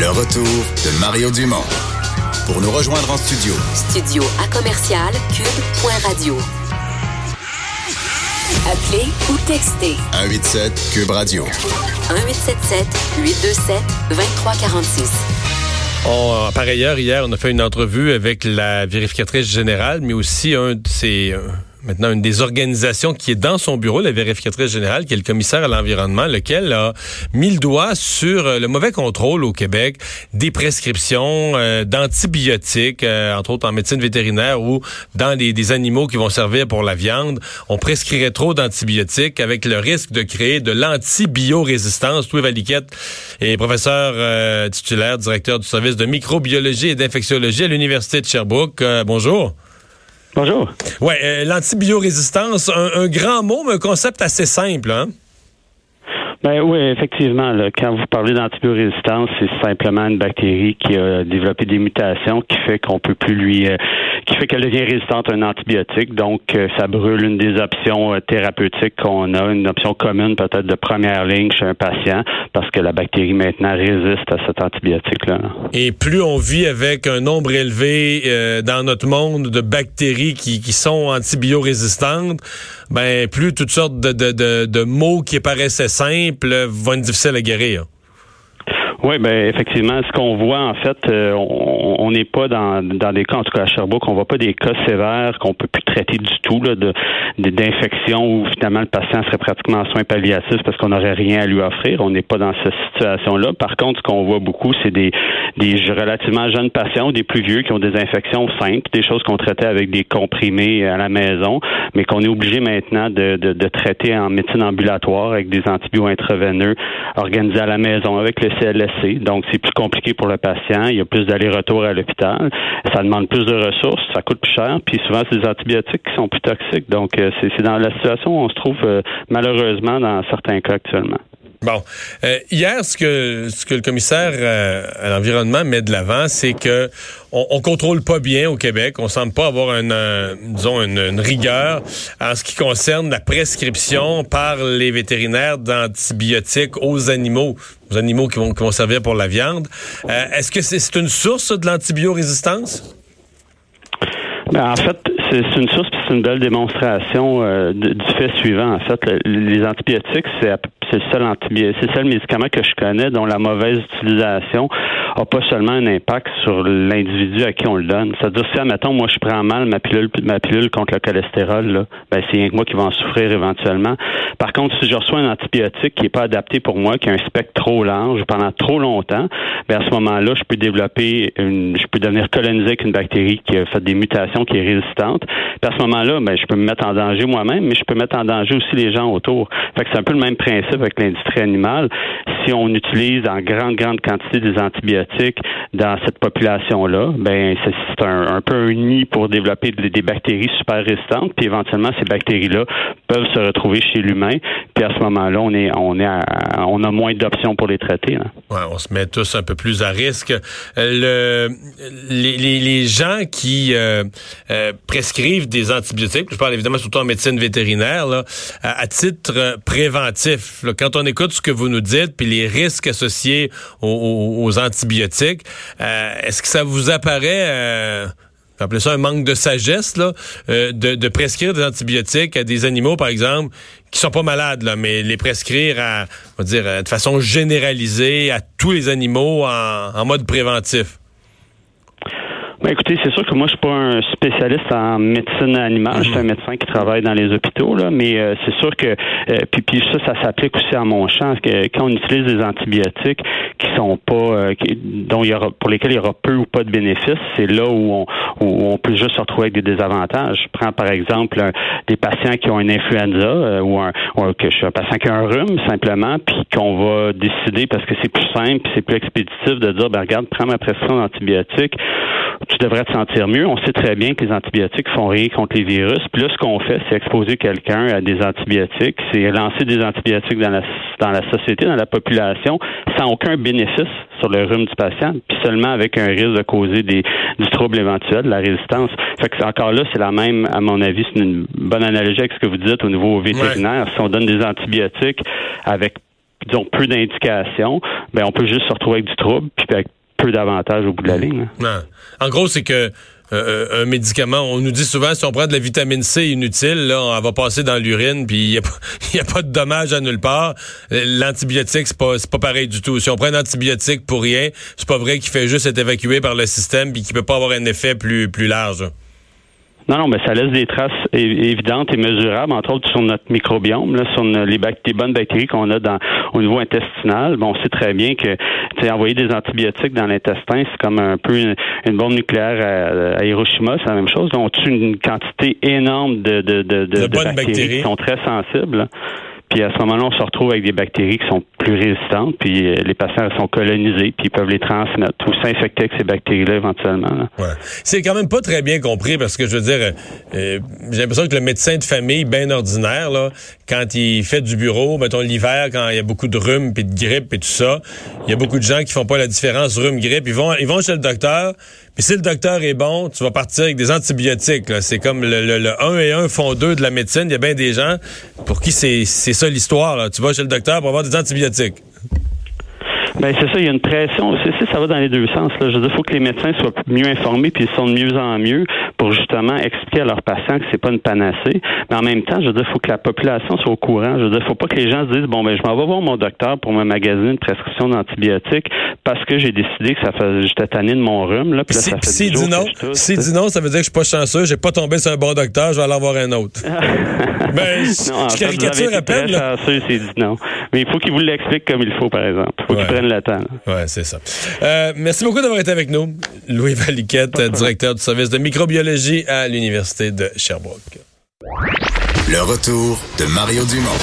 Le retour de Mario Dumont. Pour nous rejoindre en studio, Studio à commercial cube.radio. Appelez ou textez 187 Cube Radio. 1877 827 2346. On, par ailleurs, hier, on a fait une entrevue avec la vérificatrice générale, mais aussi un de ses, maintenant une des organisations qui est dans son bureau, la vérificatrice générale, qui est le commissaire à l'environnement, lequel a mis le doigt sur euh, le mauvais contrôle au Québec des prescriptions euh, d'antibiotiques, euh, entre autres en médecine vétérinaire ou dans des animaux qui vont servir pour la viande. On prescrirait trop d'antibiotiques avec le risque de créer de l'antibiorésistance. Louis Valiquette est professeur titulaire, directeur du service de microbiologie et d'infectiologie à l'Université de Sherbrooke. Bonjour. Bonjour. Ouais, euh, l'antibiorésistance, un, un, grand mot, mais un concept assez simple, hein? Ben oui, effectivement. Là, quand vous parlez d'antibiorésistance, c'est simplement une bactérie qui a développé des mutations qui fait qu'on peut plus lui, euh, qui fait qu'elle devient résistante à un antibiotique. Donc, euh, ça brûle une des options euh, thérapeutiques qu'on a, une option commune peut-être de première ligne chez un patient, parce que la bactérie maintenant résiste à cet antibiotique-là. Et plus on vit avec un nombre élevé euh, dans notre monde de bactéries qui, qui sont antibiorésistantes, ben plus toutes sortes de, de, de, de mots qui paraissaient simples vont être difficiles à guérir. Oui, ben effectivement, ce qu'on voit en fait, euh, on n'est pas dans, dans des cas, en tout cas à Sherbrooke, on voit pas des cas sévères qu'on peut plus traiter du tout là, de d'infection où finalement le patient serait pratiquement en soins palliatifs parce qu'on n'aurait rien à lui offrir. On n'est pas dans cette situation-là. Par contre, ce qu'on voit beaucoup, c'est des, des relativement jeunes patients ou des plus vieux qui ont des infections simples, des choses qu'on traitait avec des comprimés à la maison, mais qu'on est obligé maintenant de, de, de, traiter en médecine ambulatoire avec des antibiotiques intraveineux organisés à la maison avec le Donc, c'est plus compliqué pour le patient. Il y a plus d'aller-retour à l'hôpital. Ça demande plus de ressources. Ça coûte plus cher. Puis souvent, c'est des antibiotiques qui sont plus toxiques. Donc, c'est dans la situation où on se trouve euh, malheureusement dans certains cas actuellement. Bon, euh, hier, ce que le commissaire euh, à l'environnement met de l'avant, c'est que on, on, contrôle pas bien au Québec. On semble pas avoir une, euh, rigueur en ce qui concerne la prescription par les vétérinaires d'antibiotiques aux animaux, aux animaux qui vont servir pour la viande. Est-ce que c'est une source de l'antibiorésistance? Ben, en fait, c'est une source, c'est une belle démonstration euh, du fait suivant. En fait, les antibiotiques, c'est c'est le seul seul médicament que je connais dont la mauvaise utilisation a pas seulement un impact sur l'individu à qui on le donne. C'est-à-dire si admettons moi je prends mal ma pilule ma pilule contre le cholestérol, là, ben c'est rien que moi qui va en souffrir éventuellement. Par contre, si je reçois un antibiotique qui est pas adapté pour moi, qui a un spectre trop large pendant trop longtemps, ben à ce moment-là, je peux développer une, je peux devenir colonisé avec une bactérie qui a fait des mutations, qui est résistante. Puis à ce moment-là, ben je peux me mettre en danger moi-même, mais je peux mettre en danger aussi les gens autour. Fait que c'est un peu le même principe avec l'industrie animale. On utilise en grande, grande quantité des antibiotiques dans cette population-là, ben c'est un, peu un nid pour développer des, bactéries super résistantes, puis éventuellement ces bactéries-là peuvent se retrouver chez l'humain, puis à ce moment-là, on est on a moins d'options pour les traiter. Là. Ouais, on se met tous un peu plus à risque. Le, les, les, gens qui euh, euh, prescrivent des antibiotiques, je parle évidemment surtout en médecine vétérinaire, là, à, titre préventif. Quand on écoute ce que vous nous dites, puis les risques associés aux, antibiotiques, euh, est-ce que ça vous apparaît, euh, appelez ça un manque de sagesse, là, euh, de, prescrire des antibiotiques à des animaux, par exemple, qui sont pas malades, là, mais les prescrire à, on va dire, de façon généralisée à tous les animaux en mode préventif? Ben écoutez, c'est sûr que moi je suis pas un spécialiste en médecine animale, je suis un médecin qui travaille dans les hôpitaux là, mais euh, c'est sûr que euh, puis, puis ça ça s'applique aussi à mon champ que quand on utilise des antibiotiques qui sont pas euh, qui- dont il y aura pour lesquels il y aura peu ou pas de bénéfices, c'est là où on où on peut juste se retrouver avec des désavantages. Je prends par exemple un- des patients qui ont une influenza euh, ou un ou un, que je suis un patient qui a un rhume simplement puis qu'on va décider parce que c'est plus simple, c'est plus expéditif de dire ben regarde, prends ma prescription d'antibiotiques tu devrais te sentir mieux. On sait très bien que les antibiotiques font rien contre les virus. Puis là, ce qu'on fait, c'est exposer quelqu'un à des antibiotiques, c'est lancer des antibiotiques dans la, dans la société, dans la population, sans aucun bénéfice sur le rhume du patient, puis seulement avec un risque de causer des, du trouble éventuel, de la résistance. Fait que encore là, c'est la même, à mon avis, c'est une bonne analogie avec ce que vous dites au niveau vétérinaire. Si on donne des antibiotiques avec disons peu d'indications, ben on peut juste se retrouver avec du trouble puis avec peu d'avantages au bout de la ligne. hein. Non. En gros, c'est que euh, un médicament, on nous dit souvent si on prend de la vitamine C inutile, là, on va passer dans l'urine, puis il n'y a, pas- y a pas de dommage à nulle part. Euh, L'antibiotique, c'est pas, c'est pas pareil du tout. Si on prend un antibiotique pour rien, c'est pas vrai qu'il fait juste être évacué par le système puis qu'il peut pas avoir un effet plus, plus large. Non, non, mais ça laisse des traces évidentes et mesurables, entre autres sur notre microbiome, là, sur les, les bonnes bactéries qu'on a dans, au niveau intestinal. Bon, on sait très bien que envoyer des antibiotiques dans l'intestin, c'est comme un peu une, une bombe nucléaire à, à Hiroshima, c'est la même chose. On tue une quantité énorme de, de, de, de- bactéries. qui sont très sensibles. Puis à ce moment-là, on se retrouve avec des bactéries qui sont plus résistantes, puis euh, les patients sont colonisés, puis ils peuvent les transmettre ou s'infecter avec ces bactéries-là éventuellement. Ouais. C'est quand même pas très bien compris parce que je veux dire, euh, j'ai l'impression que le médecin de famille bien ordinaire, là, quand il fait du bureau, mettons l'hiver, quand il y a beaucoup de rhume puis de grippe et tout ça, il y a beaucoup de gens qui font pas la différence rhume-grippe. Ils vont, ils vont chez le docteur, puis si le docteur est bon, tu vas partir avec des antibiotiques. C'est comme le, le, le 1 et 1 font 2 de la médecine. Il y a bien des gens pour qui c'est ça l'histoire. Tu vas chez le docteur pour avoir des antibiotiques. Ben c'est ça, il y a une pression. Ça, ça va dans les deux sens. Là. Je veux dire, il faut que les médecins soient mieux informés, puis ils sont de mieux en mieux pour justement expliquer à leurs patients que c'est pas une panacée. Mais en même temps, je veux dire, il faut que la population soit au courant. Je veux dire, il faut pas que les gens se disent bon ben je m'en vais voir mon docteur pour me magasiner une prescription d'antibiotiques parce que j'ai décidé que ça fait j'étais tanné de mon rhume. Là, puis là, Si- ça fait dix dit non, je sais. dit non, ça veut dire que je suis pas chanceux, j'ai pas tombé sur un bon docteur, je vais aller en voir un autre. ben, je, Non, je caricature à peine. chanceux, dit non. Mais il faut qu'ils vous l'expliquent comme il faut, par exemple. Il faut Ouais. qu'ils prennent Ouais, c'est ça. Euh, merci beaucoup d'avoir été avec nous. Louis Valiquette, directeur du service de microbiologie à l'Université de Sherbrooke. Le retour de Mario Dumont.